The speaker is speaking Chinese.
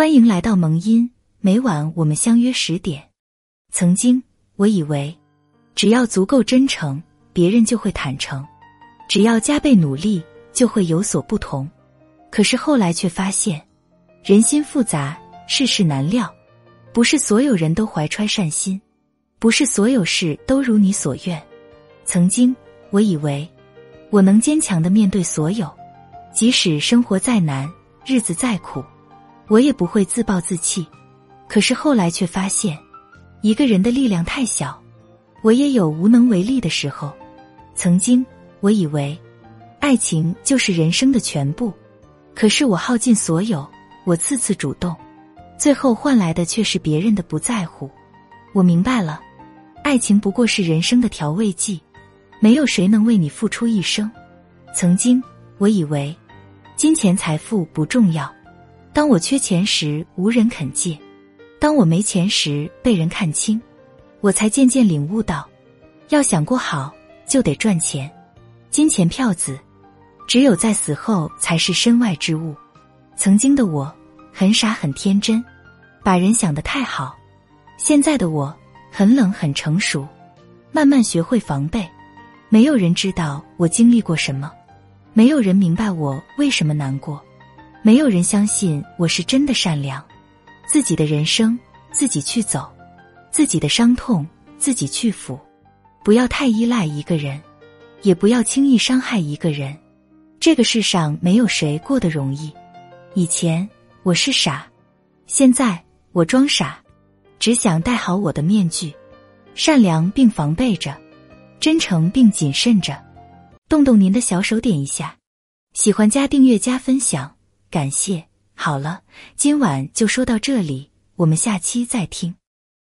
欢迎来到萌音，每晚我们相约十点。曾经我以为，只要足够真诚，别人就会坦诚；只要加倍努力，就会有所不同。可是后来却发现，人心复杂，世事难料，不是所有人都怀揣善心，不是所有事都如你所愿。曾经我以为，我能坚强的面对所有。即使生活再难，日子再苦，我也不会自暴自弃。可是后来却发现，一个人的力量太小，我也有无能为力的时候。曾经我以为，爱情就是人生的全部，可是我耗尽所有，我次次主动，最后换来的却是别人的不在乎。我明白了，爱情不过是人生的调味剂，没有谁能为你付出一生。曾经我以为。金钱财富不重要，当我缺钱时无人肯借，当我没钱时被人看轻，我才渐渐领悟到，要想过好就得赚钱。金钱票子，只有在死后才是身外之物。曾经的我很傻很天真，把人想得太好。现在的我很冷很成熟，慢慢学会防备。没有人知道我经历过什么。没有人明白我为什么难过，没有人相信我是真的善良。自己的人生自己去走，自己的伤痛自己去抚。不要太依赖一个人，也不要轻易伤害一个人。这个世上没有谁过得容易。以前我是傻，现在我装傻，只想戴好我的面具，善良并防备着，真诚并谨慎着。动动您的小手，点一下，喜欢加订阅加分享，感谢。好了，今晚就说到这里，我们下期再听。